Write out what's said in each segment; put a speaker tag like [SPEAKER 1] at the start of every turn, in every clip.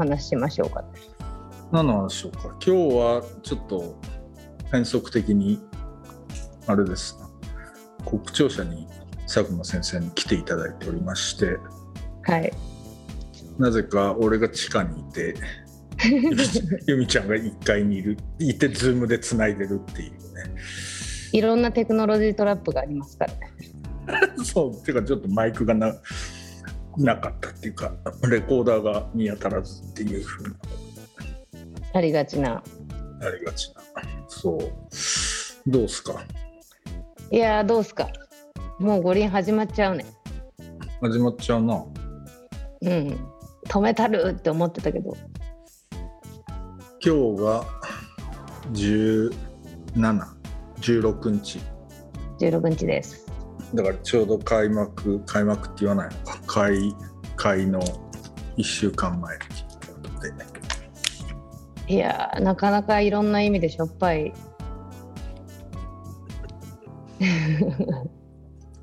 [SPEAKER 1] 話しましょうか。
[SPEAKER 2] 何の話でしょうか。今日はちょっと変則的に、あれです。な、国庁舎に佐久間先生に来ていただいておりまして、
[SPEAKER 1] はい。
[SPEAKER 2] なぜか俺が地下にいて、ゆみゆみちゃんが1階にいる、いて、ズームでつないでるっていうね。
[SPEAKER 1] いろんなテクノロジートラップがありますからね。
[SPEAKER 2] そう、ていうかちょっとマイクがななかったっていうか、レコーダーが見当たらずっていうふうな。
[SPEAKER 1] ありがちな
[SPEAKER 2] ありがちな。そう。どうすか？
[SPEAKER 1] いやーどうすか？もう五輪始まっちゃうね
[SPEAKER 2] 始まっちゃうな。
[SPEAKER 1] うん止めたるって思ってたけど
[SPEAKER 2] 今日が17、16日。
[SPEAKER 1] 16日です
[SPEAKER 2] だからちょうど開幕、開幕って言わないのか。開、開の1週間前。い
[SPEAKER 1] やーなかなかいろんな意味でしょっぱい。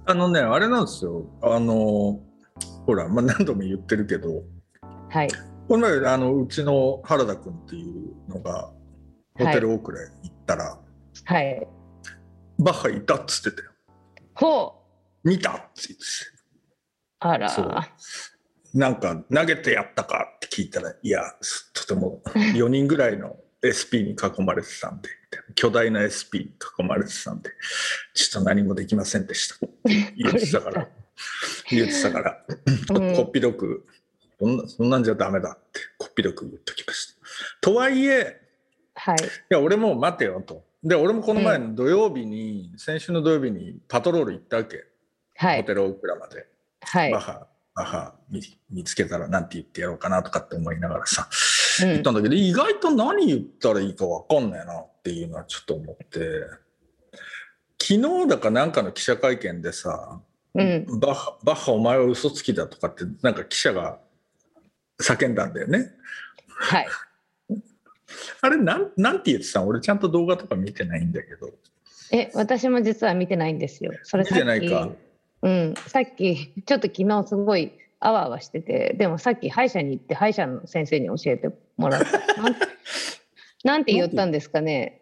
[SPEAKER 2] あのね、あれなんですよ。あの、ほら、まあ、何度も言ってるけど、
[SPEAKER 1] はい。
[SPEAKER 2] この前、あの、うちの原田君っていうのが、ホテルオークレ行ったら、
[SPEAKER 1] はい。
[SPEAKER 2] バッハいたっつってたよ。
[SPEAKER 1] ほう。
[SPEAKER 2] 見たって言ってて。
[SPEAKER 1] あら。
[SPEAKER 2] そう。なんか投げてやったかって聞いたら、いや、とても 4人ぐらいの SP に囲まれてたんで、巨大な SP に囲まれてたんで、ちょっと何もできませんでしたって言ってたから、言ってた。から、
[SPEAKER 1] うん。
[SPEAKER 2] こっぴどく、そんなそんなんじゃダメだって、こっぴどく言っときました。とはいえ、
[SPEAKER 1] はい。
[SPEAKER 2] いや、俺も待てよと。で、俺もこの前の土曜日に、先週の土曜日にパトロール行ったわけ、
[SPEAKER 1] はい。
[SPEAKER 2] ホテルオークラまで。
[SPEAKER 1] はい
[SPEAKER 2] バッハ、バッハ見見つけたらなんて言ってやろうかなとかって思いながらさ、
[SPEAKER 1] うん
[SPEAKER 2] 言ったんだけど、意外と何言ったらいいか分かんないなっていうのはちょっと思って、昨日だかなんかの記者会見でさ、
[SPEAKER 1] うん
[SPEAKER 2] バッハ、バッハお前は嘘つきだとかってなんか記者が叫んだんだよね。
[SPEAKER 1] はい
[SPEAKER 2] あれなん、なんて言ってたの？俺ちゃんと動画とか見てないんだけど。
[SPEAKER 1] え私も実は見てないんですよそれ
[SPEAKER 2] 見てないか？
[SPEAKER 1] うん、さっき ちょっと昨日すごいあわあわしててでもさっき歯医者に行って歯医者の先生に教えてもらった なんて言ったんですかね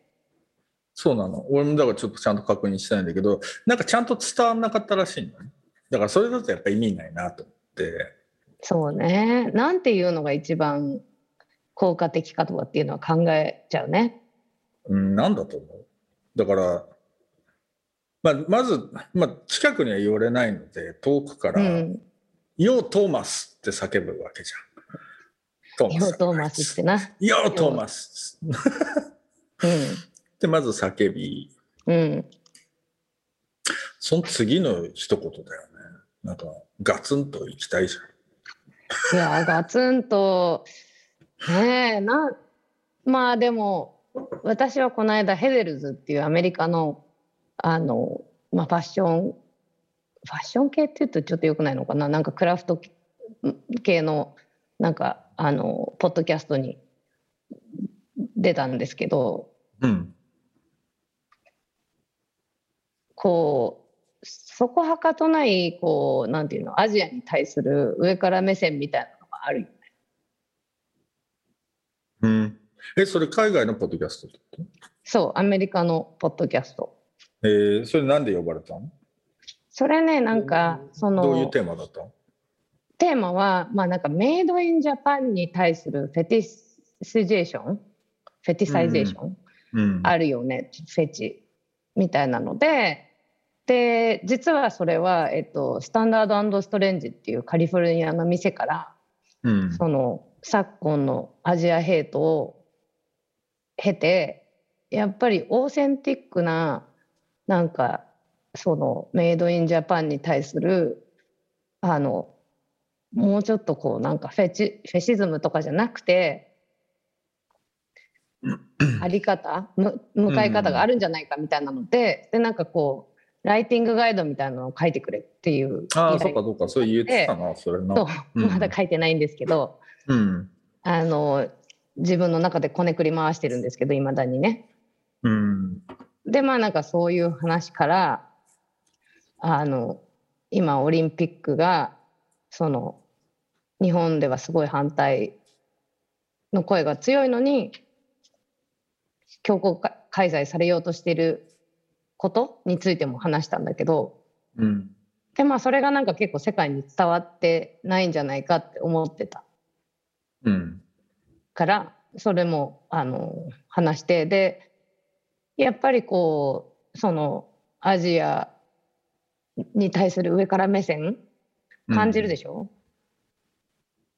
[SPEAKER 2] そうなの。俺もだからちょっとちゃんと確認したいんだけど、なんかちゃんと伝わんなかったらしいのね。だからそれだとやっぱ意味ないなと思って。
[SPEAKER 1] そうねなんていうのが一番効果的かとかっていうのは考えちゃうね
[SPEAKER 2] うん、なんだと思う？だから、まあ、まず、まあ、近くには寄れないので、遠くから、
[SPEAKER 1] うん。
[SPEAKER 2] ヨー・トーマスって叫ぶわけじゃん。ト
[SPEAKER 1] ヨートーマスってな。
[SPEAKER 2] ヨー・トーマス。
[SPEAKER 1] う
[SPEAKER 2] で、まず叫び、
[SPEAKER 1] んうん。
[SPEAKER 2] その次の一言だよね。なんか、ガツンと行きたいじゃん。
[SPEAKER 1] いやガツンとねえなまあでも私はこの間ヘデルズっていうアメリカのあの、まあ、ファッションファッション系って言うとちょっとよくないのかな？なんかクラフト系のなんかあのポッドキャストに出たんですけど
[SPEAKER 2] うん。
[SPEAKER 1] こうそこはかとないこうなんていうのアジアに対する上から目線みたいなのがあるよね
[SPEAKER 2] うん。え、それ海外のポッドキャストってこ
[SPEAKER 1] そうアメリカのポッドキャスト
[SPEAKER 2] とえー、それなんで呼ばれたの
[SPEAKER 1] それねなんかその
[SPEAKER 2] どういうテーマだった？の
[SPEAKER 1] テーマはまあなんかメイドインジャパンに対するフェティシジェーション？フェティサイゼーション、
[SPEAKER 2] うん。
[SPEAKER 1] あるよね。フェチみたいなので。で実はそれは、えっと、スタンダードストレンジっていうカリフォルニアの店から
[SPEAKER 2] うん。
[SPEAKER 1] その昨今のアジアヘイトを経てやっぱりオーセンティックななんかそのメイドインジャパンに対するあのもうちょっとこうなんかフェチフェティシズムとかじゃなくてあり方む向かい方があるんじゃないかみたいなので,、でなんかこうライティングガイドみたいなのを書いてくれっていう
[SPEAKER 2] あそうかそうか、そう言ってたな、それな。
[SPEAKER 1] と
[SPEAKER 2] うん
[SPEAKER 1] まだ書いてないんですけど、
[SPEAKER 2] うん。
[SPEAKER 1] あの自分の中でこねくり回してるんですけどいまだにね
[SPEAKER 2] うん。
[SPEAKER 1] でまあなんかそういう話からあの今オリンピックがその日本ではすごい反対の声が強いのに強行か開催されようとしていることについても話したんだけど
[SPEAKER 2] うん。
[SPEAKER 1] でまあそれがなんか結構世界に伝わってないんじゃないかって思ってた
[SPEAKER 2] うん。
[SPEAKER 1] からそれもあの話してでやっぱりこうそのアジアに対する上から目線感じるでしょ、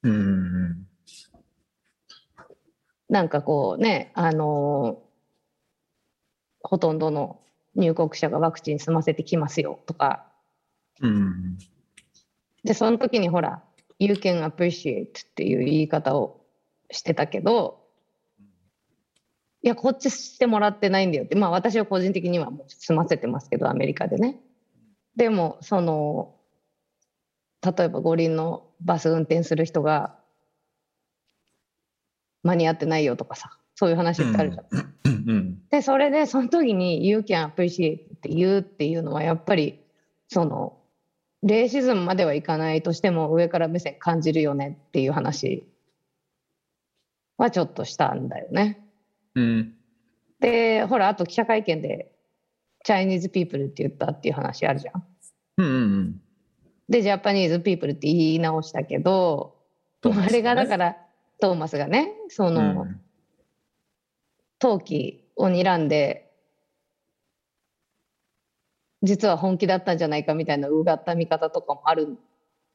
[SPEAKER 2] うん。うん。
[SPEAKER 1] なんかこうねあのほとんどの入国者がワクチン済ませてきますよとか
[SPEAKER 2] うん。
[SPEAKER 1] でその時にほら「You can appreciate」っていう言い方をしてたけどいやこっちしてもらってないんだよってまあ私は個人的にはもう済ませてますけどアメリカでねでもその例えば五輪のバス運転する人が間に合ってないよとかさそういう話ってあるじゃん。
[SPEAKER 2] うん。
[SPEAKER 1] でそれでその時に「You can appreciate」って言うっていうのはやっぱりそのレイシズムまではいかないとしても上から目線感じるよねっていう話はちょっとしたんだよね。
[SPEAKER 2] うん。
[SPEAKER 1] でほらあと記者会見で「チャイニーズピープル」って言ったっていう話あるじゃん。
[SPEAKER 2] うん。うん。
[SPEAKER 1] で Japanese people って言い直したけど、
[SPEAKER 2] ね
[SPEAKER 1] あれがだからトーマスがねその、
[SPEAKER 2] うん
[SPEAKER 1] 陶器を睨んで実は本気だったんじゃないかみたいなうがった見方とかもあるん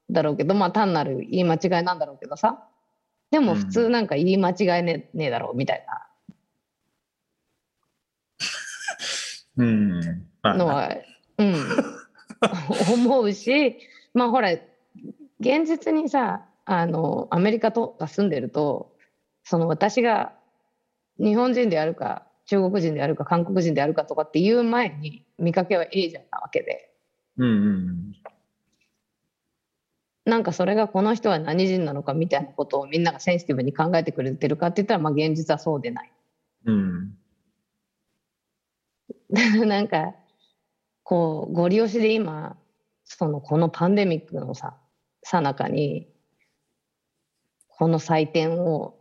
[SPEAKER 1] だろうけどまあ単なる言い間違いなんだろうけどさでも普通なんか言い間違いね,、ねえだろうみたいなのは、うん、思うしまあほら現実にさあのアメリカとか住んでるとその私が日本人であるか中国人であるか韓国人であるかとかっていう前に見かけはエージャンなわけで
[SPEAKER 2] うん。うん。
[SPEAKER 1] なんかそれがこの人は何人なのかみたいなことをみんながセンシティブに考えてくれてるかって言ったらまあ現実はそうでない。
[SPEAKER 2] うん。
[SPEAKER 1] なんかこうご利用しで今そのこのパンデミックのささなかにこの祭典を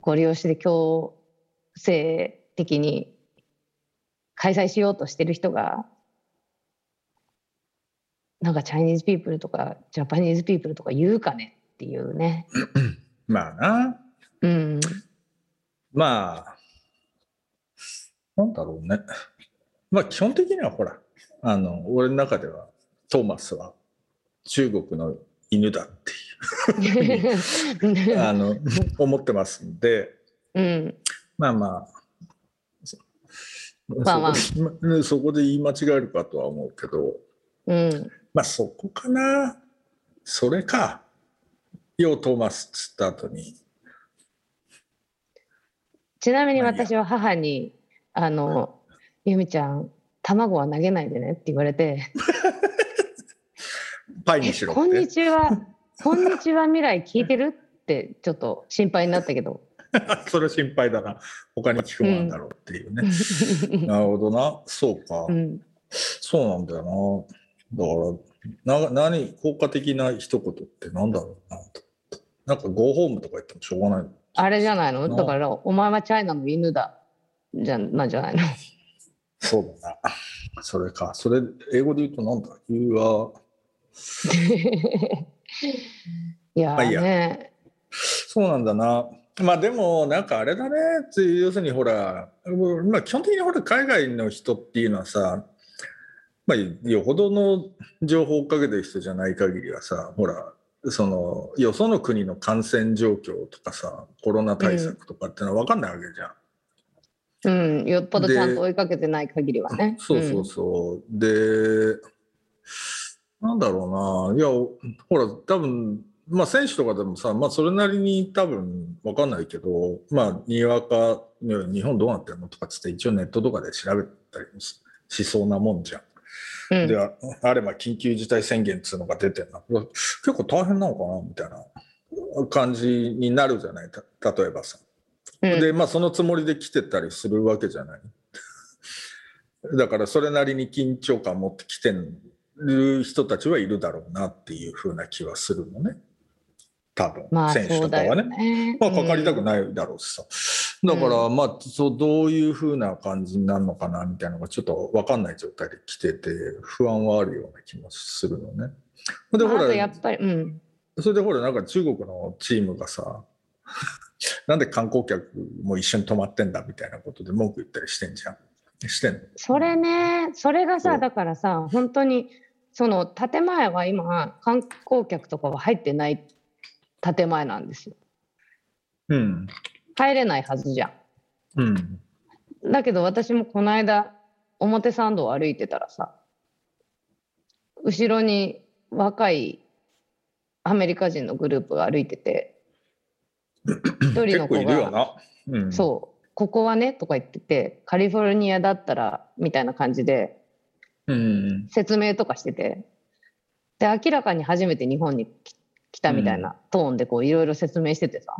[SPEAKER 1] ご利用しで強制的に開催しようとしてる人がなんか Chinese people とか Japanese people とか言うかねっていうね。
[SPEAKER 2] まあな。
[SPEAKER 1] うん、
[SPEAKER 2] まあ、なんだろうね。まあ基本的にはほら、あの、俺の中ではトーマスは中国の犬だっていう、あの、思ってますんで、
[SPEAKER 1] うん、
[SPEAKER 2] まあまあ、そ
[SPEAKER 1] まあまあ
[SPEAKER 2] そこでそこで言い間違えるかとは思うけど、
[SPEAKER 1] うん、
[SPEAKER 2] まあそこかな。それか。ようトーマスっつった後に、
[SPEAKER 1] ちなみに私は母に「あの由美ちゃん卵は投げないでね」って言われて
[SPEAKER 2] パイ「にしろって。
[SPEAKER 1] こんにちはこんにちは未来聞いてる?」ってちょっと心配になったけど
[SPEAKER 2] それ心配だな。他に聞くもんなんだろうっていうね。なるほどな。そうか。
[SPEAKER 1] うん
[SPEAKER 2] そうなんだよな。だから、な何、効果的な一言ってなんだろうなと。なんか、ゴーホームとか言ってもしょうがない。
[SPEAKER 1] あれじゃないの？
[SPEAKER 2] な
[SPEAKER 1] だから「お前はチャイナの犬だ」じゃなんじゃないの？
[SPEAKER 2] そうだな。それか。それ、英語で言うとなんだ ?You are
[SPEAKER 1] いやーね
[SPEAKER 2] そうなんだな。まあでも、なんかあれだね。要するにほら、まあ基本的にほら、海外の人っていうのはさ、まあ、よほどの情報をかけてる人じゃない限りはさ、ほら、その、よその国の感染状況とかさ、コロナ対策とかってのは分かんないわけじゃん。
[SPEAKER 1] うんよっぽどちゃんと追いかけてない限りはね
[SPEAKER 2] そうそうそう。で、なんだろうな。いや、ほら、多分、まあ選手とかでもさ、まあそれなりに多分わかんないけど、まあにわか、日本どうなってるのとかっつって一応ネットとかで調べたりもししそうなもんじゃん。
[SPEAKER 1] うん
[SPEAKER 2] で、ああれば緊急事態宣言っつうのが出てんな。結構大変なのかなみたいな感じになるじゃないた例えばさ。
[SPEAKER 1] うん
[SPEAKER 2] で、まあそのつもりで来てたりするわけじゃない。だからそれなりに緊張感を持ってきてる人たちはいるだろうなっていうふうな気はするのね。多分、
[SPEAKER 1] まあ
[SPEAKER 2] 選手とかはね。
[SPEAKER 1] ね。
[SPEAKER 2] まあ、かかりたく
[SPEAKER 1] い。
[SPEAKER 2] ないだろうしさ。だから、まあ、そう、どういうふうな感じになるのかな、みたいなのがちょっと分かんない状態で来てて、不安はあるような気もするのね。で、ほ
[SPEAKER 1] まあ、あとや
[SPEAKER 2] ら、
[SPEAKER 1] っぱり、うん。
[SPEAKER 2] それでほら、なんか中国のチームがさ、なんで観光客も一緒に泊まってんだみたいなことで文句言ったりしてんじゃん。してんの？
[SPEAKER 1] それね、それがさ、だからさ、本当に、その建前は今、観光客とかは入ってない建前なんですよ。
[SPEAKER 2] うん。
[SPEAKER 1] 入れないはずじゃ
[SPEAKER 2] うん。
[SPEAKER 1] ん。だけど私もこの間、表参道を歩いてたらさ、後ろに若いアメリカ人のグループが歩いてて、一人の子が。
[SPEAKER 2] うん。
[SPEAKER 1] そう、ここはねとか言ってて、カリフォルニアだったらみたいな感じで
[SPEAKER 2] うん。
[SPEAKER 1] 説明とかしてて、で、明らかに初めて日本にき来たみたいなトーンでこういろいろ説明しててさ。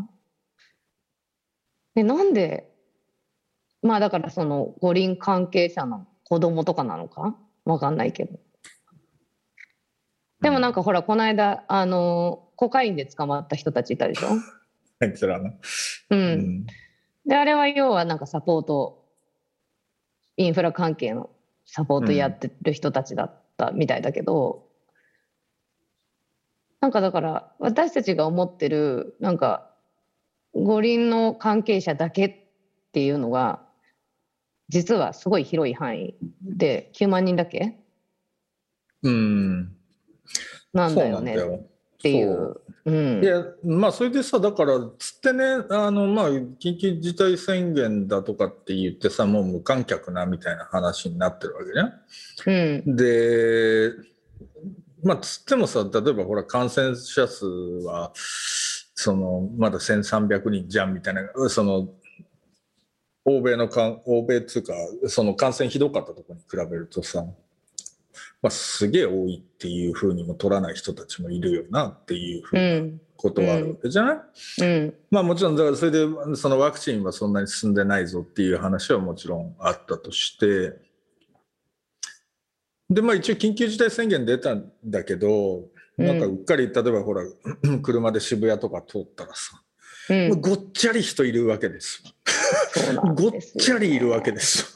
[SPEAKER 1] で、なんで、まあだからその五輪関係者の子供とかなのか？わかんないけど。でもなんかほら、この間、あの、コカインで捕まった人たちいたでしょ？
[SPEAKER 2] らな。
[SPEAKER 1] う。
[SPEAKER 2] うんん。
[SPEAKER 1] で、あれは要はなんかサポート、インフラ関係のサポートやってる人たちだったみたいだけど、なんかだから私たちが思ってるなんか五輪の関係者だけっていうのが実はすごい広い範囲で9万人だけ？
[SPEAKER 2] うん。
[SPEAKER 1] なんだよねてい
[SPEAKER 2] そう
[SPEAKER 1] う。うん
[SPEAKER 2] いやまあそれでさだからつってねあのまあ緊急事態宣言だとかって言ってさもう無観客なみたいな話になってるわけね。
[SPEAKER 1] うん
[SPEAKER 2] でまあつってもさ例えばほら感染者数はそのまだ1,300人じゃんみたいなその欧米のかん欧米っつうかその感染ひどかったところに比べるとさ、まあ、すげえ多いっていうふうにも取らない人たちもいるよなっていうふう
[SPEAKER 1] う
[SPEAKER 2] なん。ことはあるわけじゃない、
[SPEAKER 1] うん。
[SPEAKER 2] まあもちろんだからそれでそのワクチンはそんなに進んでないぞっていう話はもちろんあったとして。でまあ一応緊急事態宣言出たんだけどなんかうっかり例えばほら 車で渋谷とか通ったらさ、
[SPEAKER 1] うん
[SPEAKER 2] もうごっちゃり人いるわけです。ごっちゃりいるわけです。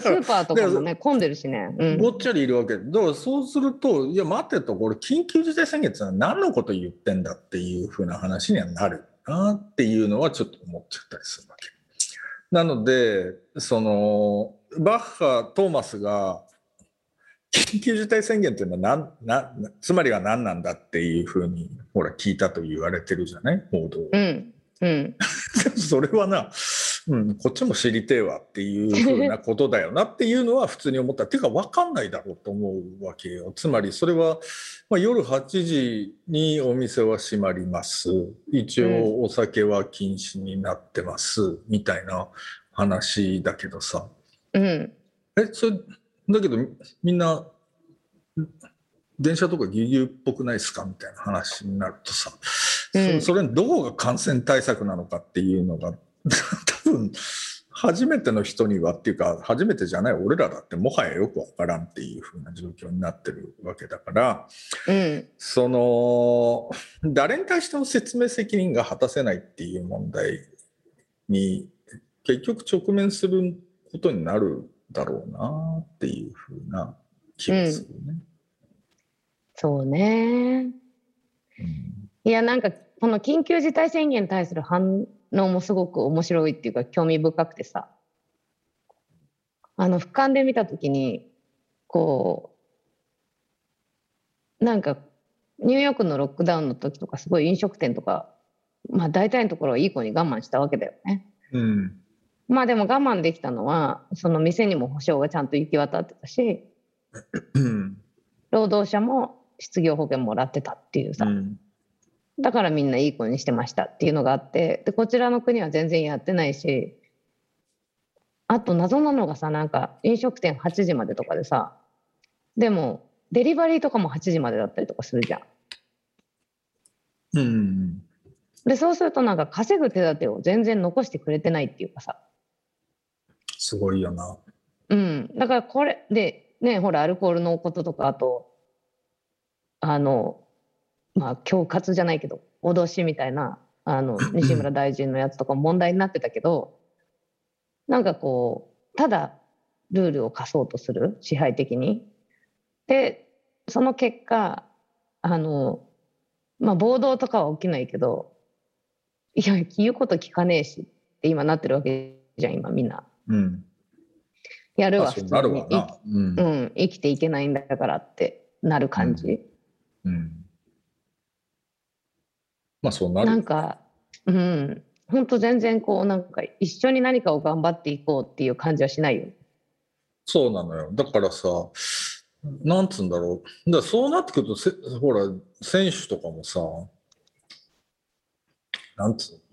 [SPEAKER 1] ス
[SPEAKER 2] から
[SPEAKER 1] ーパーとかもね混んでるしね。うん。
[SPEAKER 2] ごっちゃりいるわけ。だからそうするといや待ってとこれ緊急事態宣言って何のこと言ってんだっていうふうな話にはなるなっていうのはちょっと思っちゃったりするわけ。なのでそのバッハトーマスが緊急事態宣言っていうのは何なつまりは何なんだっていうふうにほら聞いたと言われてるじゃない？報道。
[SPEAKER 1] うんうん
[SPEAKER 2] それはな、うん、こっちも知りてえわっていうふうなことだよなっていうのは普通に思った。っていうか分かんないだろうと思うわけよ。つまりそれは、まあ、夜8時にお店は閉まります。一応お酒は禁止になってます。みたいな話だけどさ。
[SPEAKER 1] うん
[SPEAKER 2] え、それ、だけどみんな、電車とかぎゅうぎゅうっぽくないですか？みたいな話になるとさ、
[SPEAKER 1] うん。
[SPEAKER 2] そそれどこが感染対策なのかっていうのが 多分初めての人にはっていうか初めてじゃない俺らだってもはやよくわからんっていう風な状況になってるわけだから
[SPEAKER 1] うん。
[SPEAKER 2] その誰に対しても説明責任が果たせないっていう問題に結局直面することになるだろうなっていう風な気がするね。
[SPEAKER 1] そうね。
[SPEAKER 2] うん
[SPEAKER 1] いやなんかこの緊急事態宣言に対する反応もすごく面白いっていうか興味深くてさあの俯瞰で見た時にこうなんかニューヨークのロックダウンの時とかすごい飲食店とかまあ大体のところはいい子に我慢したわけだよね。
[SPEAKER 2] うん
[SPEAKER 1] まあでも我慢できたのはその店にも保証がちゃんと行き渡ってたし
[SPEAKER 2] うん
[SPEAKER 1] 労働者も失業保険もらってたっていうさ、
[SPEAKER 2] うん。
[SPEAKER 1] だからみんないい子にしてましたっていうのがあってでこちらの国は全然やってないしあと謎なのがさなんか飲食店8時までとかでさでもデリバリーとかも8時までだったりとかするじゃん。
[SPEAKER 2] うん。
[SPEAKER 1] でそうするとなんか稼ぐ手立てを全然残してくれてないっていうかさ
[SPEAKER 2] すごいよな。
[SPEAKER 1] うん、だからこれでねほらアルコールのこととかあとあのまあ恐喝じゃないけど脅しみたいなあの 西村大臣のやつとかも問題になってたけどなんかこうただルールを課そうとする支配的に。でその結果あのまあ暴動とかは起きないけどいや言うこと聞かねえしって今なってるわけじゃん今みんな。
[SPEAKER 2] うん。
[SPEAKER 1] やるわ普通に。
[SPEAKER 2] うん
[SPEAKER 1] いうん、生きていけないんだからってなる感じ、
[SPEAKER 2] うん。まあそうなる。
[SPEAKER 1] なんかうん本当全然こうなんか一緒に何かを頑張っていこうっていう感じはしないよ
[SPEAKER 2] そうなのよ。だからさ、なんつうんだろう。だそうなってくるとせ、ほら、選手とかもさ、なんつうの？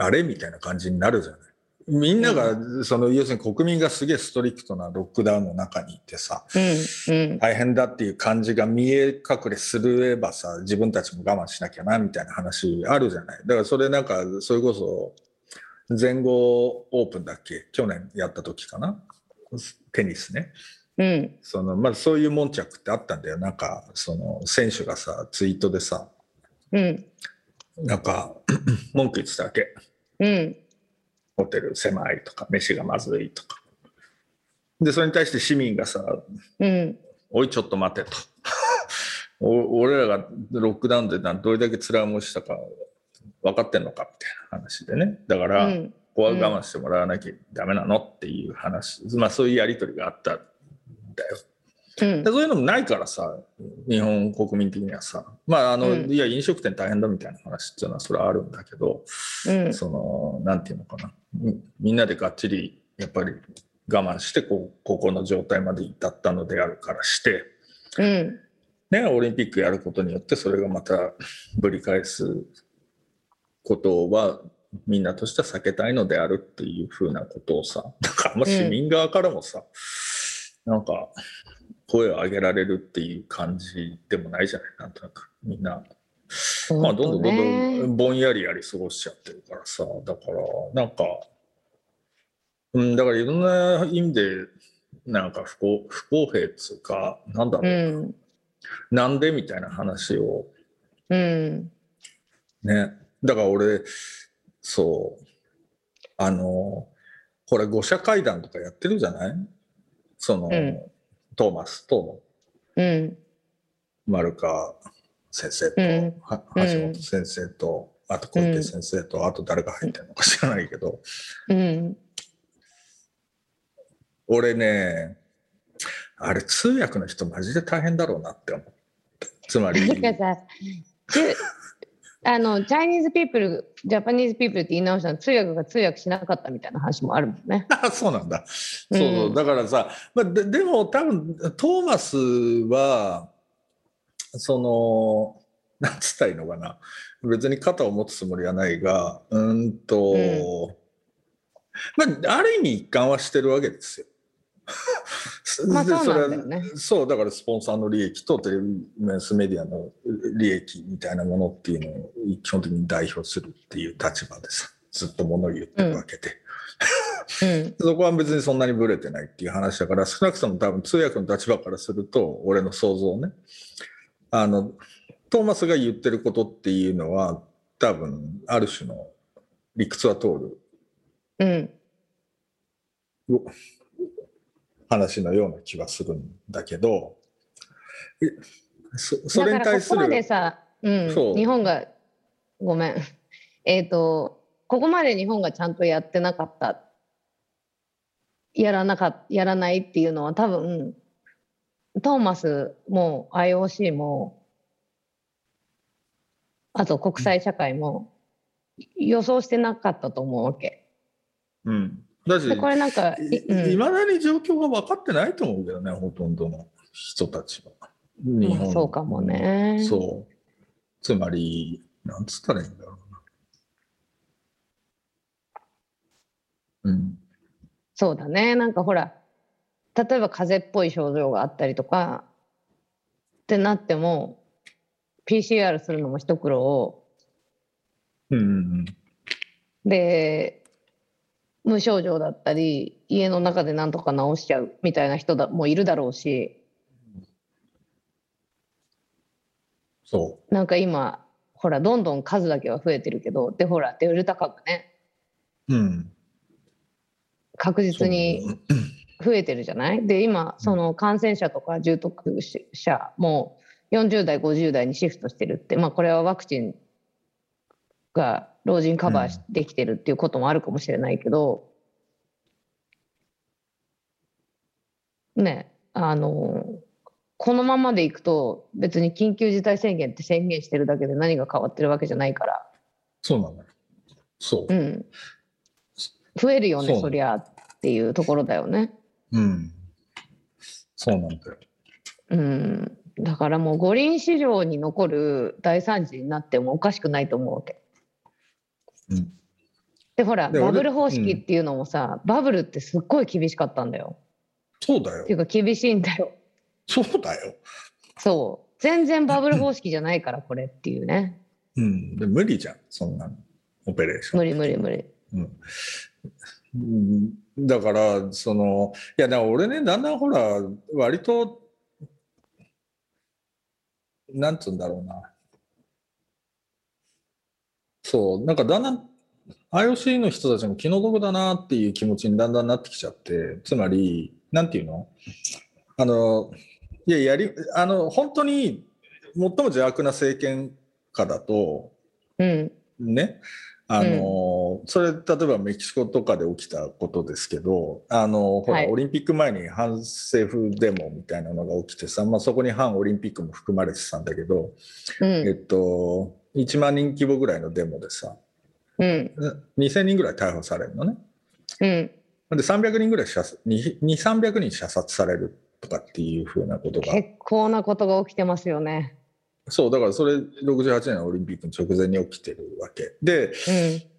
[SPEAKER 2] あれみたいな感じになるじゃない。みんなが、その、要するに国民がすげえストリクトなロックダウンの中にいてさ、大変だっていう感じが見え隠れすればさ自分たちも我慢しなきゃなみたいな話あるじゃない。だからそれなんかそれこそ全豪オープンだっけ？去年やった時かな？テニスね。
[SPEAKER 1] うん。
[SPEAKER 2] そのまあそういう悶着ってあったんだよ。なんかその選手がさツイートでさ
[SPEAKER 1] うん。
[SPEAKER 2] なんか 文句言ってたわけ
[SPEAKER 1] うん。
[SPEAKER 2] ホテル狭いとか飯がまずいとか。でそれに対して市民がさ
[SPEAKER 1] うん
[SPEAKER 2] おいちょっと待てと お俺らがロックダウンでなどれだけ辛い思いしたか分かってんのか？みたいな話でね。だから、
[SPEAKER 1] うん。
[SPEAKER 2] ここは我慢してもらわなきゃダメなの？っていう話、まあそういうやり取りがあったんだよ。
[SPEAKER 1] うん
[SPEAKER 2] でそういうのもないからさ日本国民的にはさ。まああの、
[SPEAKER 1] うん。
[SPEAKER 2] いや飲食店大変だみたいな話っていうのはそれはあるんだけど、
[SPEAKER 1] うん。
[SPEAKER 2] そのなんていうのかな。みみんなでがっちりやっぱり我慢してこうここの状態まで至ったのであるからして、
[SPEAKER 1] うん。
[SPEAKER 2] ね、オリンピックやることによってそれがまたぶり返すことはみんなとしては避けたいのであるっていうふうなことをさ。なんかあん。ま市民側からもさ、なんか声を上げられるっていう感じでもないじゃない？なんとなく。みんな。まあ、どんどんどんどんぼんやりやり過ごしちゃってるからさ。だからなんか、うん、だからいろんな意味でなんか不公不公平っつうかなんだろう、
[SPEAKER 1] うん。
[SPEAKER 2] なんでみたいな話を。
[SPEAKER 1] うん。
[SPEAKER 2] ね。だから俺そう。あのこれ五者会談とかやってるじゃない？その、
[SPEAKER 1] うん
[SPEAKER 2] トーマスと
[SPEAKER 1] うん。
[SPEAKER 2] 丸川先生と、
[SPEAKER 1] うん。
[SPEAKER 2] 橋本先生と、あと小池先生と、あと誰が入ってるのか知らないけど。
[SPEAKER 1] うん。
[SPEAKER 2] 俺ねあれ通訳の人マジで大変だろうなって思ったつまり
[SPEAKER 1] あの Chinese people Japanese people って言い直したの通訳が通訳しなかったみたいな話もあるもんね。
[SPEAKER 2] あそうなんだ。そうそう、
[SPEAKER 1] うん
[SPEAKER 2] だからさ、まあ、ででも多分トーマスはそのなんつったらいいのかな別に肩を持つつもりはないがうんと、まあある意味一貫はしてるわけですよ。
[SPEAKER 1] まあ
[SPEAKER 2] で
[SPEAKER 1] そうなんだよね。
[SPEAKER 2] そうだからスポンサーの利益とテレビマスメディアの利益みたいなものっていうのを基本的に代表するっていう立場でさずっと物を言ってるわけで。
[SPEAKER 1] うん。
[SPEAKER 2] そこは別にそんなにブレてないっていう話だから少なくとも多分通訳の立場からすると俺の想像ねあのトーマスが言ってることっていうのは多分ある種の理屈は通る。
[SPEAKER 1] うん
[SPEAKER 2] 話のような気はするんだけどえそそれ
[SPEAKER 1] だからここま
[SPEAKER 2] に対する
[SPEAKER 1] でさ、うん日本がごめん。えっ、とここまで日本がちゃんとやってなかった。やらなかやらないっていうのは多分トーマスも IOC もあと国際社会も予想してなかったと思うわけ。
[SPEAKER 2] うん、だし
[SPEAKER 1] でこれなんか、いうん
[SPEAKER 2] いまだに状況が分かってないと思うけどねほとんどの人たちは。日
[SPEAKER 1] まあそうかもね。
[SPEAKER 2] そう。つまり、なんつったらいいんだろうな。うん。
[SPEAKER 1] そうだねなんかほら例えば風邪っぽい症状があったりとかってなっても PCR するのも一苦労
[SPEAKER 2] うんうん
[SPEAKER 1] で無症状だったり家の中でなんとか治しちゃうみたいな人だもいるだろうし。
[SPEAKER 2] そ
[SPEAKER 1] なんか今ほらどんどん数だけは増えてるけどでほらデルタ株ね。
[SPEAKER 2] う。うん。
[SPEAKER 1] 確実に増えてるじゃない？で今その感染者とか重篤者も40代50代にシフトしてるってまあこれはワクチンが老人カバーできてるっていうこともあるかもしれないけど、ねあのこのままでいくと別に緊急事態宣言って宣言してるだけで何が変わってるわけじゃないから、
[SPEAKER 2] そうなんだよ。そう
[SPEAKER 1] う。ん、増えるよねそりゃっていうところだよね。
[SPEAKER 2] うん。そうなんだよ。
[SPEAKER 1] うん、だからもう五輪市場に残る大惨事になってもおかしくないと思うわけ。
[SPEAKER 2] うん。
[SPEAKER 1] でほらバブル方式っていうのもさ、バブルってすっごい厳しかったんだよ。
[SPEAKER 2] そうだよ
[SPEAKER 1] ってい。うか厳しいんだよ。
[SPEAKER 2] そうだよ。
[SPEAKER 1] そう全然バブル方式じゃないからこれっていうね。
[SPEAKER 2] うん。で無理じゃん。そんなの。オペレーション。
[SPEAKER 1] 無理無理無理。
[SPEAKER 2] うんうんだからそのいやだから俺ねだんだんほら割となんつうんだろうなそう。なんかだんだん IOC の人たちも気の毒だなっていう気持ちにだんだんなってきちゃって。つまりなんていうの？あのいややりあの本当に最も邪悪な政権下だと
[SPEAKER 1] うん。
[SPEAKER 2] ねあの、それ例えばメキシコとかで起きたことですけどあのほら、
[SPEAKER 1] はい。
[SPEAKER 2] オリンピック前に反政府デモみたいなのが起きてさ、まあ、そこに反オリンピックも含まれてたんだけど、
[SPEAKER 1] うん。
[SPEAKER 2] えっと、1万人規模ぐらいのデモでさ
[SPEAKER 1] うん。
[SPEAKER 2] 2000人ぐらい逮捕されるのね。
[SPEAKER 1] うん。
[SPEAKER 2] で300人ぐらい射2300人射殺されるとかっていうふうなことが。
[SPEAKER 1] 結構なことが起きてますよね。
[SPEAKER 2] そうだからそれ68年のオリンピックの直前に起きてるわけ。で、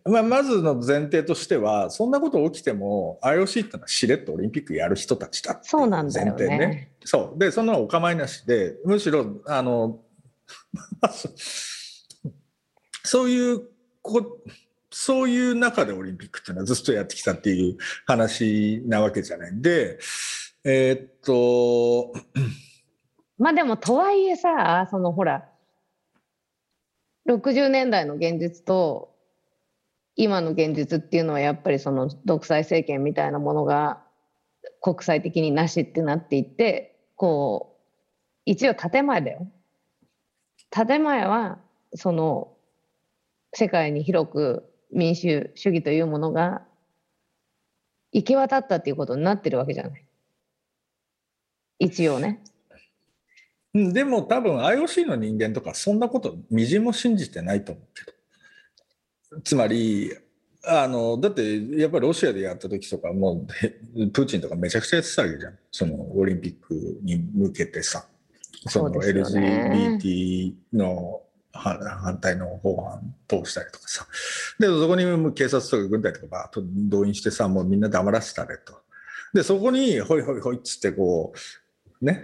[SPEAKER 1] うん。
[SPEAKER 2] まあ、まずの前提としてはそんなこと起きても IOC ってのはしれっとオリンピックやる人たちだってい
[SPEAKER 1] そうなんだよね。
[SPEAKER 2] 前提そう。でそんなのお構いなしでむしろあの そういうこそういう中でオリンピックっていうのはずっとやってきたっていう話なわけじゃないんでえーっと
[SPEAKER 1] まあでもとはいえさそのほら60年代の現実と今の現実っていうのはやっぱりその独裁政権みたいなものが国際的になしってなっていってこう一応建前だよ。建前はその世界に広く民主主義というものが行き渡ったっていうことになってるわけじゃない。一応ね。
[SPEAKER 2] うんでも多分 IOC の人間とかそんなことみじんも信じてないと思うけどつまりあのだってやっぱりロシアでやった時とかもうへ プーチンとかめちゃくちゃやってたわけじゃんそのオリンピックに向けてさその LGBT のは反対の法案通したりとかさ。でそこに警察とか軍隊とかバーッと動員してさもうみんな黙らせたれと。でそこにほいほいほいっつってこうね。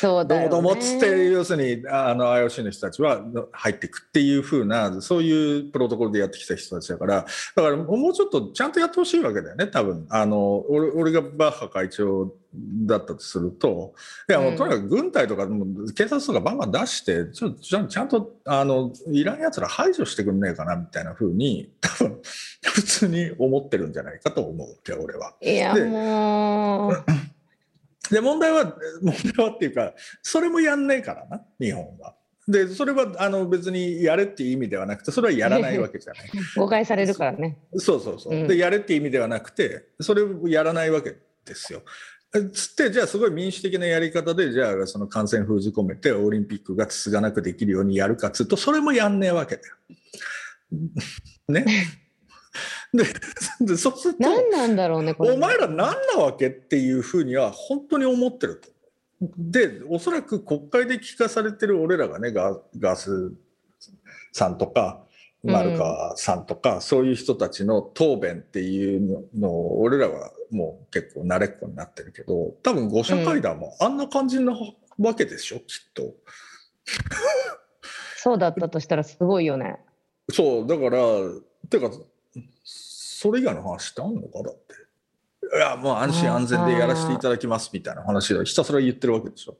[SPEAKER 1] そうだよ、ね。
[SPEAKER 2] もどうもっつって要するにあの IOC の人たちは入っていくっていう風なそういうプロトコルでやってきた人たちだからだからもうちょっとちゃんとやってほしいわけだよね多分あの俺俺がバッハ会長だったとするといやもうとにかく軍隊とかもう警察とかバンバン出してちょちゃんちゃんとあのいらんやつら排除してくんねえかなみたいな風に多分普通に思ってるんじゃないかと思う俺は。
[SPEAKER 1] いや
[SPEAKER 2] で
[SPEAKER 1] もう
[SPEAKER 2] で問題は問題はっていうかそれもやんねえからな日本は。でそれはあの別にやれっていう意味ではなくてそれはやらないわけじゃない。
[SPEAKER 1] 誤解されるからね。
[SPEAKER 2] そうそうそう。
[SPEAKER 1] うん
[SPEAKER 2] でやれっていう意味ではなくてそれをやらないわけですよ。つってじゃあすごい民主的なやり方でじゃあその感染封じ込めてオリンピックがつがなくできるようにやるかっつうとそれもやんねえわけだよ。ね。ででそうすると
[SPEAKER 1] 何なんだろうね。
[SPEAKER 2] お前ら何なわけっていうふうには本当に思ってると。でおそらく国会で聞かされてる俺らがねガガスさんとか丸川さんとか、そういう人たちの答弁っていうのを俺らはもう結構慣れっこになってるけど多分五者会談もあんな感じなわけでしょ、きっと。
[SPEAKER 1] そうだったとしたらすごいよね。
[SPEAKER 2] そうだからてかそれ以外の話ってあんのか？だって。いや、もう安心安全でやらせていただきますみたいな話をひたすら言ってるわけでしょ。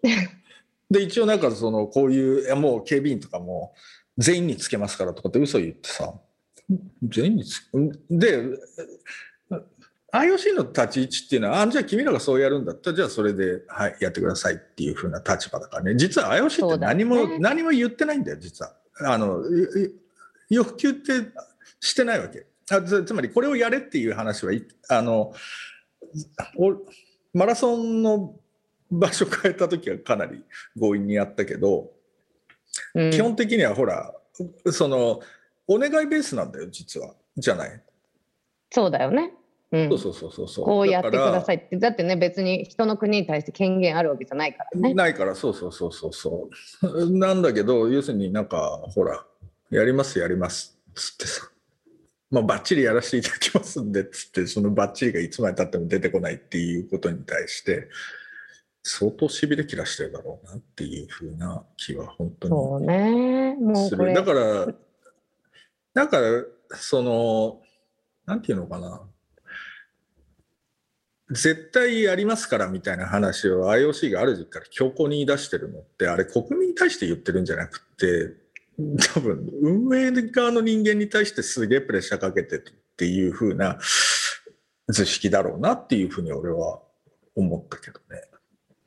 [SPEAKER 2] で、一応なんかその、こういう、いやもう警備員とかも全員につけますからとかって嘘言ってさ、全員につで、IOC の立ち位置っていうのは、あ、じゃあ君らがそうやるんだったら、じゃあそれで、はい、やってくださいっていう風な立場だからね。実は IOC って何も、
[SPEAKER 1] ね、
[SPEAKER 2] 何も言ってないんだよ、実は。あの、欲求ってしてないわけ。あつつまりこれをやれっていう話はあのマラソンの場所変えた時はかなり強引にやったけど、うん、基本的にはほらそのお願いベースなんだよ実は。じゃない？
[SPEAKER 1] そうだよね、
[SPEAKER 2] うん、そうそうそうそうそう。
[SPEAKER 1] こうやってくださいって。だってね別に人の国に対して権限あるわけじゃないからね。
[SPEAKER 2] ないからそうそうそうそうそう。なんだけど要するになんかほらやりますやります。っつってさまあ、ばっちりやらせていただきますんでっつってそのばっちりがいつまでたっても出てこないっていうことに対して相当しびれ切らしてるだろうなっていうふうな気は本当に
[SPEAKER 1] そうね。もうこれ。
[SPEAKER 2] だからだからそのなんていうのかな。絶対やりますからみたいな話を IOC がある時期から強硬に言い出してるのってあれ国民に対して言ってるんじゃなくて多分運営側の人間に対してすげえプレッシャーかけてっていう風な図式だろうなっていうふうに俺は思ったけどね。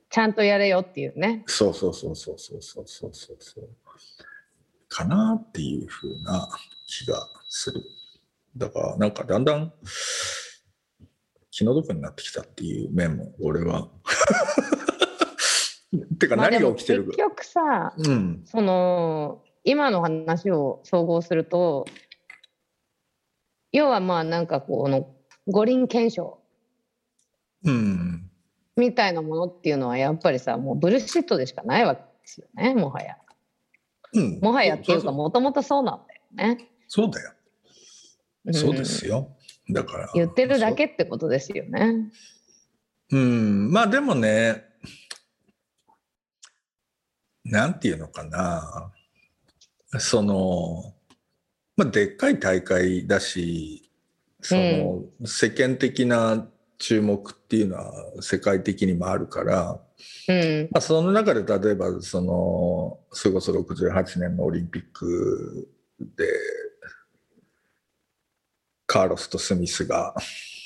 [SPEAKER 1] ちゃんとやれよっていうね。
[SPEAKER 2] そうそうそうそうそうそうそうそうかなっていうふうな気がする。だからなんかだんだん気の毒になってきたっていう面も俺はてか何が起きてるか、
[SPEAKER 1] 結局さ、うん、その今の話を総合すると要はまあなんかこの五輪憲章みたいなものっていうのはやっぱりさもうブルシットでしかないわけですよねもはや。うん、もはやっていうかもともとそうなんだよね。
[SPEAKER 2] そうだよ。そうですよ。だから。
[SPEAKER 1] 言ってるだけってことですよね。
[SPEAKER 2] うん、まあでもね、なんていうのかな。その、まあ、でっかい大会だし、その、世間的な注目っていうのは世界的にもあるから、うん、まあ、その中で例えばそのそれこそ68年のオリンピックでカーロスとスミスが、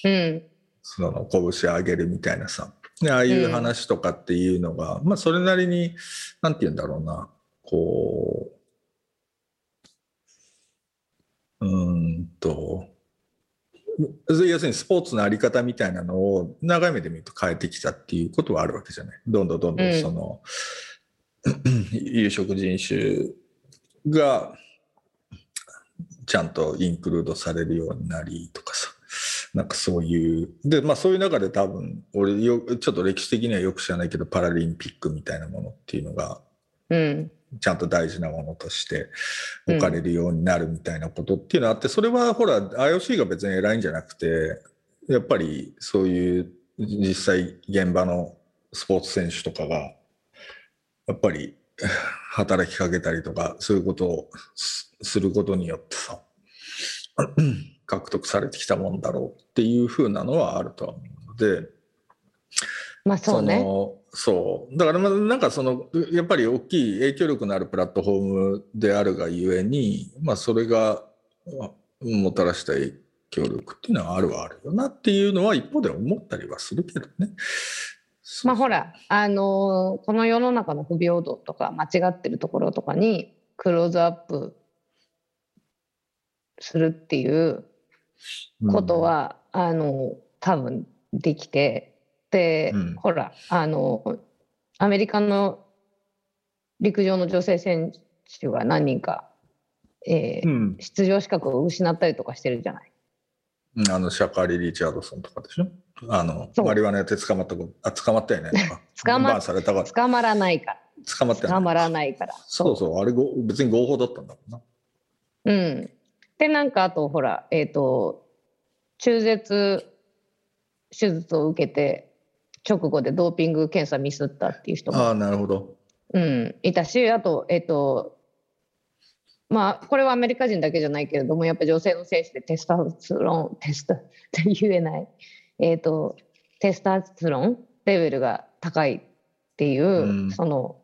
[SPEAKER 2] うん、その拳を上げるみたいなさああいう話とかっていうのが、うん、まあそれなりに何て言うんだろうなこううんと要するにスポーツのあり方みたいなのを長い目で見ると変えてきたっていうことはあるわけじゃない。どんどんどんどんその、うん、有色人種がちゃんとインクルードされるようになりとかさ。なんかそういう。で、まあそういう中で多分、俺よ、ちょっと歴史的にはよく知らないけど、パラリンピックみたいなものっていうのが、うん、ちゃんと大事なものとして置かれるようになるみたいなことっていうのがあって、それはほら IOC が別に偉いんじゃなくてやっぱりそういう実際現場のスポーツ選手とかがやっぱり働きかけたりとかそういうことをすることによってさ 獲得されてきたもんだろうっていうふうなのはあるとは思うので。
[SPEAKER 1] まあそうね。
[SPEAKER 2] そう。だからまあなんかそのやっぱり大きい影響力のあるプラットフォームであるがゆえに、まあ、それがもたらした影響力っていうのはあるはあるよなっていうのは一方で思ったりはするけどね。
[SPEAKER 1] まあほらあのこの世の中の不平等とか間違ってるところとかにクローズアップするっていうことは、うん、あの多分できてで、うん、ほらあのアメリカの陸上の女性選手が何人か、えー、うん、出場資格を失ったりとかしてるじゃない。
[SPEAKER 2] あのシャカーリ・リチャードソンとかでしょ？あのマリワナやって捕まったあ捕まったよね。
[SPEAKER 1] 捕まされたから捕まらないから。
[SPEAKER 2] 捕まって
[SPEAKER 1] 捕まらないから。
[SPEAKER 2] そうそう。あれご別に合法だったんだもんな。
[SPEAKER 1] うん。でなんかあとほらえっ、ー、と中絶手術を受けて直後でドーピング検査ミスったっていう人も
[SPEAKER 2] あなるほど、
[SPEAKER 1] うん、いたしあと,、えーと、まあこれはアメリカ人だけじゃないけれどもやっぱ女性の選手でテストステロンテストって 言えない、えーと、テスタステロンレベルが高いっていう、うん、その、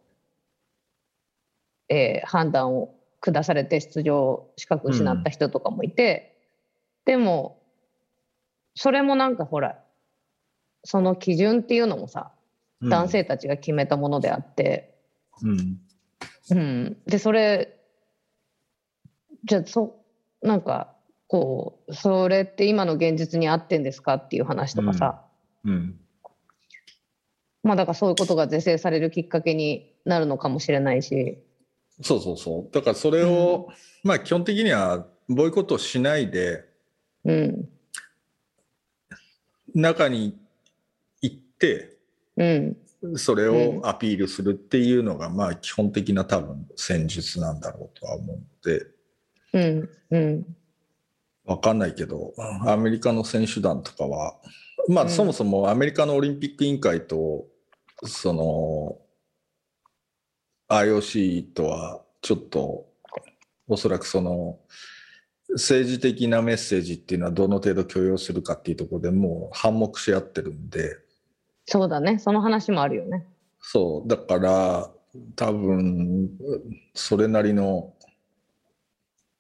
[SPEAKER 1] えー、判断を下されて出場資格失った人とかもいて、うん、でもそれもなんかほらその基準っていうのもさ男性たちが決めたものであって、うん、うん、でそれじゃあそなんかこうそれって今の現実に合ってんですかっていう話とかさ、うん、うん、まあだからそういうことが是正されるきっかけになるのかもしれないし。
[SPEAKER 2] そうそうそう。だからそれを、うん、まあ基本的にはボイコットしないで、うん、中にうん、それをアピールするっていうのが、まあ基本的な多分戦術なんだろうとは思うので。うん。うん、分かんないけどアメリカの選手団とかはまあ、そもそもアメリカのオリンピック委員会とその IOC とはちょっとおそらくその政治的なメッセージっていうのはどの程度許容するかっていうところでもう反目し合ってるんで
[SPEAKER 1] そうだねその話もあるよね
[SPEAKER 2] そうだから多分それなりの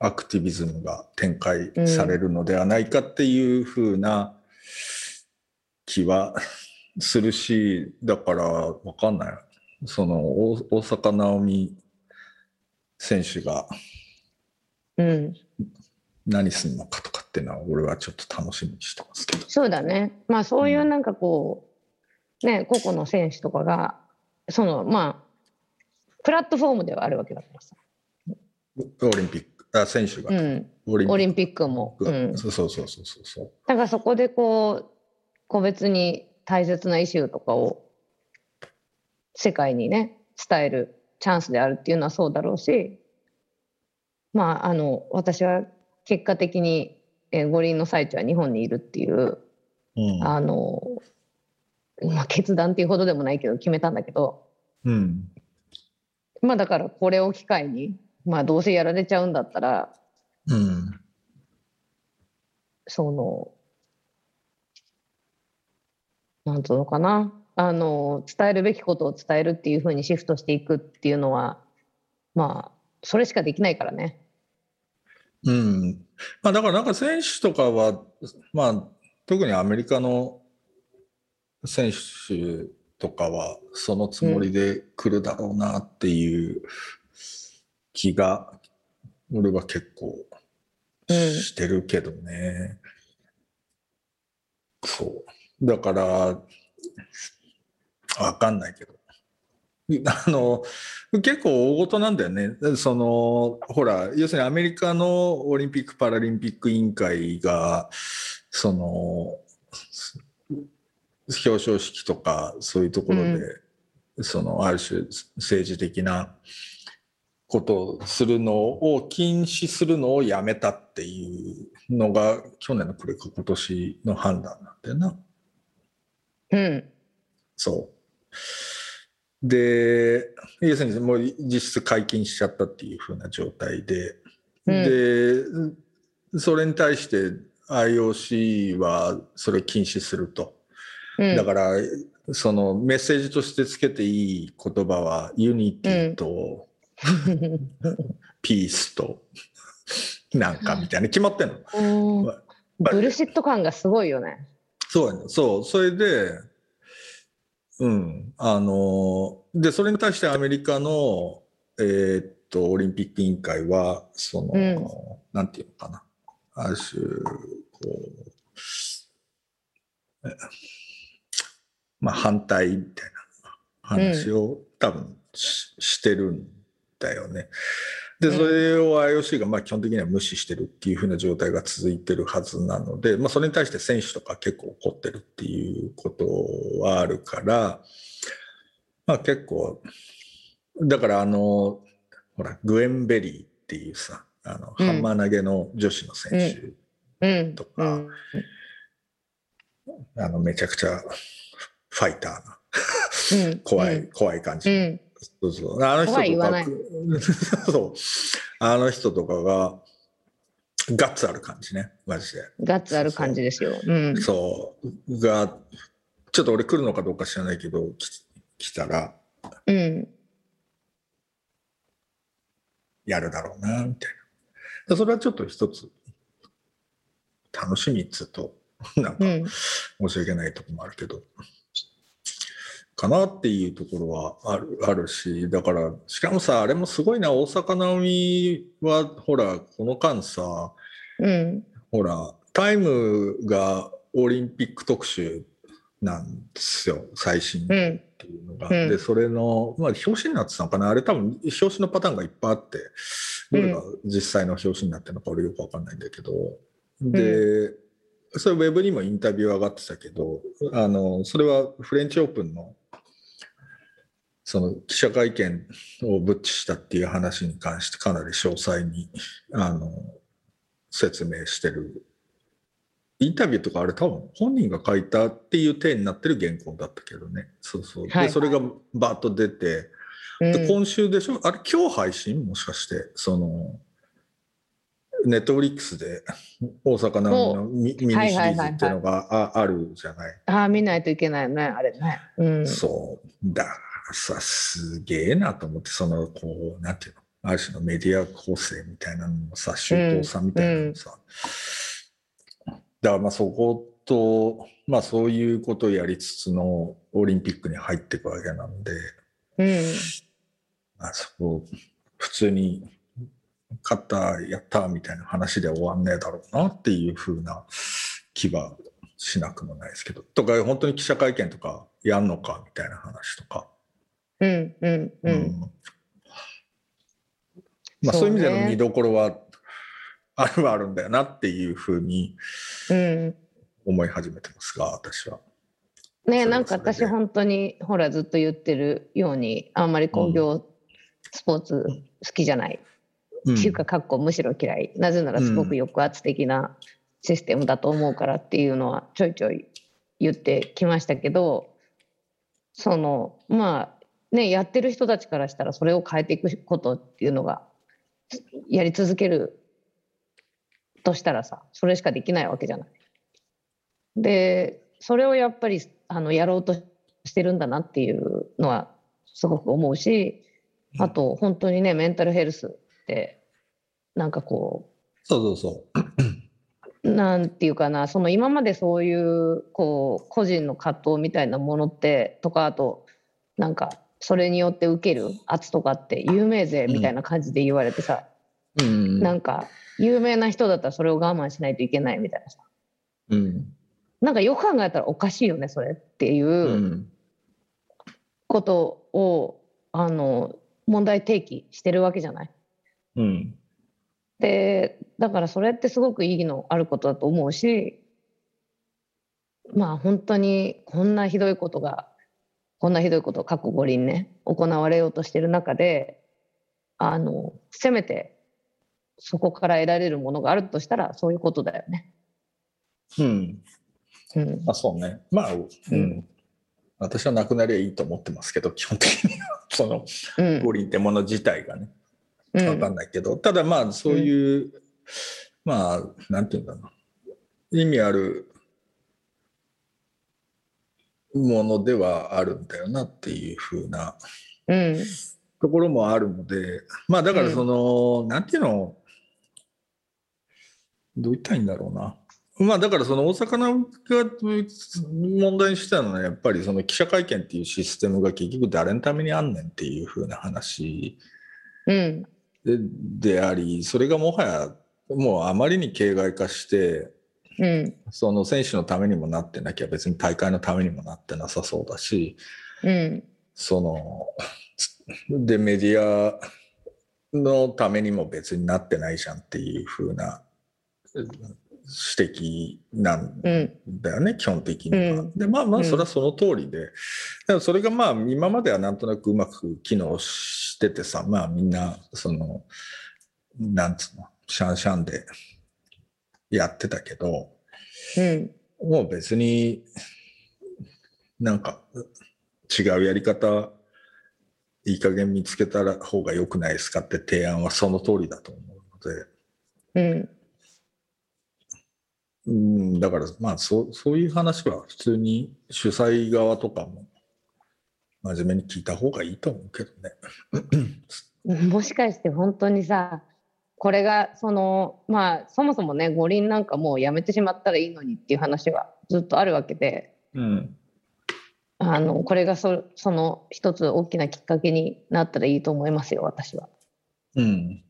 [SPEAKER 2] アクティビズムが展開されるのではないかっていうふうな気はするし、だからわかんない。その大坂なおみ選手が何するのかとかっていうのは俺はちょっと楽しみにしてますけど。
[SPEAKER 1] そうだね。まあそういうなんかこう、ね、個々の選手とかが、そのまあ、プラットフォームではあるわけだからさ。
[SPEAKER 2] オリンピック。あ選手が、う
[SPEAKER 1] ん、オリンピック。も、
[SPEAKER 2] うん、そうそうそうそうそう。
[SPEAKER 1] だからそこでこう個別に大切なイシューとかを世界にね伝えるチャンスであるっていうのはそうだろうしまああの私は結果的に、え五輪の最中は日本にいるっていう、うん、あの、まあ、決断っていうほどでもないけど決めたんだけど、うん、まあだからこれを機会にまあどうせやられちゃうんだったら、うん、そのなんつうのかな。あの伝えるべきことを伝えるっていうふうにシフトしていくっていうのはまあそれしかできないからね。
[SPEAKER 2] うん。まあ、だからなんか選手とかは、まあ、特にアメリカの選手とかはそのつもりで来るだろうなっていう気が俺は結構してるけどね。うん、そう。だから、わかんないけど。あの結構大事なんだよね。そのほら要するにアメリカのオリンピック・パラリンピック委員会がその表彰式とかそういうところで、うん、そのある種政治的なことをするのを禁止するのをやめたっていうのが去年のこれか今年の判断なんだよな。うん。そう。で、要するにもう実質解禁しちゃったっていうふうな状態で、うん、で、それに対して IOC はそれを禁止すると。うん、だから、そのメッセージとしてつけていい言葉は unity と、 peace となんかみたいな決まってんの。
[SPEAKER 1] bullshit 感がすごいよね。
[SPEAKER 2] そう。そう。それで、うん。あの、で、それに対してアメリカの、えー、っと、オリンピック委員会は、その、うん、なんていうのかな。ある種、こう、まあ、反対みたいな話を、多分ししてるんだよね。で、それを IOC がまあ基本的には無視してるっていうふうな状態が続いてるはずなので、まあ、それに対して選手とか結構怒ってるっていうことはあるから、まあ結構、だからあの、ほら、グエン・ベリーっていうさ、あの、ハンマー投げの女子の選手とか、あの、めちゃくちゃファイターな怖い、怖い感じそうそう。あの人
[SPEAKER 1] と
[SPEAKER 2] か
[SPEAKER 1] わない、
[SPEAKER 2] そう。あの人とかが、ガッツある感じね、マジで。
[SPEAKER 1] ガッツある感じですよ。うん。
[SPEAKER 2] そう。が、ちょっと俺来るのかどうか知らないけど、き来たら
[SPEAKER 1] うん。
[SPEAKER 2] やるだろうな、みたいな。それはちょっと一つ、楽しみっつうと、なんか
[SPEAKER 1] うん。
[SPEAKER 2] 申し訳ないところもあるけど、かなっていうところはあるあるし、だから、しかもさ、あれもすごいな、大坂なおみは、ほら、この間さ、
[SPEAKER 1] うん。
[SPEAKER 2] ほら、タイムがオリンピック特集なんですよ、最新っ
[SPEAKER 1] うん。
[SPEAKER 2] ていうのが。
[SPEAKER 1] うん
[SPEAKER 2] で、それの、まあ、表紙になってたのかな、あれ多分、表紙のパターンがいっぱいあって、どれが実際の表紙になってるのか、俺よくわかんないんだけど、で、それウェブにもインタビュー上がってたけど、あの、それはフレンチオープンの、その記者会見をブッチしたっていう話に関してかなり詳細に、あの、説明してる。インタビューとかあれ多分本人が書いたっていう体になってる原稿だったけどね。そうそう。で、
[SPEAKER 1] はい
[SPEAKER 2] それがバーッと出て、
[SPEAKER 1] うん
[SPEAKER 2] で今週でしょ？あれ？今日配信？もしかしてそのネットフリックスで大阪なおみのミミニシリーズっていうのがああるじゃない？
[SPEAKER 1] ああ、見ないといけないよね、あれね。うん。
[SPEAKER 2] そうださすげえなと思ってそのこうなんていうのある種のメディア構成みたいなのもさ周到さみたいなのもさ、だからまあそことまあそういうことをやりつつのオリンピックに入っていくわけなんで。
[SPEAKER 1] うん。
[SPEAKER 2] あそこ、普通に、勝った、やった、みたいな話で終わんねえだろうなっていう風な気はしなくもないですけど。とか、本当に記者会見とかやんのか、みたいな話とか。
[SPEAKER 1] うん。うん。うん。
[SPEAKER 2] まあ、そういう意味での見どころは、あるはあるんだよなっていう風に
[SPEAKER 1] うん。
[SPEAKER 2] 思い始めてますが、私は。
[SPEAKER 1] ねなんか私本当にほらずっと言ってるようにあんまり工業スポーツ好きじゃない、
[SPEAKER 2] うん
[SPEAKER 1] っていうかかっこむしろ嫌いなぜならすごく抑圧的なシステムだと思うからっていうのはちょいちょい言ってきましたけどそのまあねやってる人たちからしたらそれを変えていくことっていうのがやり続けるとしたらさそれしかできないわけじゃない。でそれをやっぱりあのやろうとしてるんだなっていうのはすごく思うしあと本当にねメンタルヘルスってなんかこ
[SPEAKER 2] そうそうそう
[SPEAKER 1] なんていうかなその今までそういうこう個人の葛藤みたいなものってとかあとなんかそれによって受ける圧とかって有名税みたいな感じで言われてさ、
[SPEAKER 2] う。うん。
[SPEAKER 1] なんか有名な人だったらそれを我慢しないといけないみたいなさ
[SPEAKER 2] うん。
[SPEAKER 1] なんかよく考えたらおかしいよねそれっていう。
[SPEAKER 2] うん。
[SPEAKER 1] ことをあの問題提起してるわけじゃない。
[SPEAKER 2] うん。
[SPEAKER 1] でだからそれってすごく意義のあることだと思うしまあ本当にこんなひどいことがこんなひどいこと過去五輪ね行われようとしてる中であのせめてそこから得られるものがあるとしたらそういうことだよね。
[SPEAKER 2] うん。
[SPEAKER 1] うん
[SPEAKER 2] あ、そうね。まあ、うん。私はなくなりゃいいと思ってますけど、基本的には、その、
[SPEAKER 1] うん
[SPEAKER 2] 五輪ってもの自体がね、
[SPEAKER 1] うん
[SPEAKER 2] わかんないけど、ただまあ、そういう、まあ、なんていうんだろう。意味あるものではあるんだよなっていうふうな
[SPEAKER 1] うん。
[SPEAKER 2] ところもあるので、まあだからその、なんていうの、どう言ったらいいんだろうな。まあだからその大阪なが問題にしたのはやっぱりその記者会見っていうシステムが結局誰のためにあんねんっていうふうな話。
[SPEAKER 1] うん。
[SPEAKER 2] でであり、それがもはやもうあまりに形骸化して、
[SPEAKER 1] うん。
[SPEAKER 2] その選手のためにもなってなきゃ別に大会のためにもなってなさそうだし、
[SPEAKER 1] うん。
[SPEAKER 2] その、で、メディアのためにも別になってないじゃんっていう風なうん指摘なん
[SPEAKER 1] うん
[SPEAKER 2] だよね、基本的には。
[SPEAKER 1] うん。
[SPEAKER 2] で、まあまあ、
[SPEAKER 1] うん。
[SPEAKER 2] それはその通りで、でもそれがまあ、今まではなんとなくうまく機能しててさ、まあみんな、その、なんつうの、シャンシャンでやってたけど、
[SPEAKER 1] うん
[SPEAKER 2] もう別になんか違うやり方いい加減見つけた方が良くないですかって提案はその通りだと思うので。
[SPEAKER 1] うん
[SPEAKER 2] うん、だからまあそうそういう話は普通に主催側とかも真面目に聞いた方がいいと思うけどね。
[SPEAKER 1] もしかして本当にさこれがそのまあそもそもね五輪なんかもうやめてしまったらいいのにっていう話はずっとあるわけで
[SPEAKER 2] うん、
[SPEAKER 1] あのこれがそその一つ大きなきっかけになったらいいと思いますよ私は。
[SPEAKER 2] うん、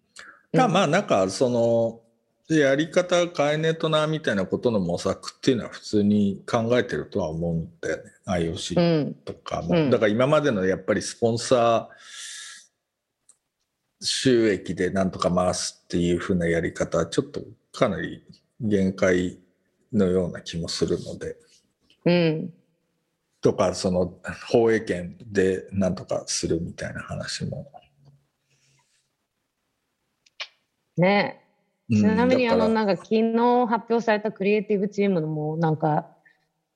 [SPEAKER 2] がまあなんかそのやり方変えねえとなみたいなことの模索っていうのは普通に考えてるとは思うんだよね。
[SPEAKER 1] う
[SPEAKER 2] IOC
[SPEAKER 1] ん
[SPEAKER 2] とか。も、
[SPEAKER 1] うん。
[SPEAKER 2] だから今までのやっぱりスポンサー収益でなんとか回すっていう風なやり方はちょっとかなり限界のような気もするので
[SPEAKER 1] うん
[SPEAKER 2] とかその放映権でなんとかするみたいな話も。
[SPEAKER 1] ね
[SPEAKER 2] うん
[SPEAKER 1] ちなみにあのなんか昨日発表されたクリエイティブチームのもうなんか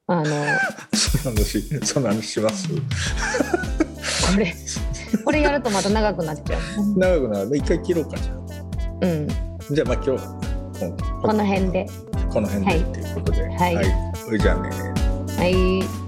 [SPEAKER 1] あの
[SPEAKER 2] その話、その話します？
[SPEAKER 1] これこれやるとまた長くなっちゃう。
[SPEAKER 2] 長くなる。一回切ろうかじゃ
[SPEAKER 1] うん
[SPEAKER 2] あ。じゃあまあ今日はこ
[SPEAKER 1] この辺で
[SPEAKER 2] この辺でっていうことで。
[SPEAKER 1] はい
[SPEAKER 2] はい。じゃあね。
[SPEAKER 1] はい。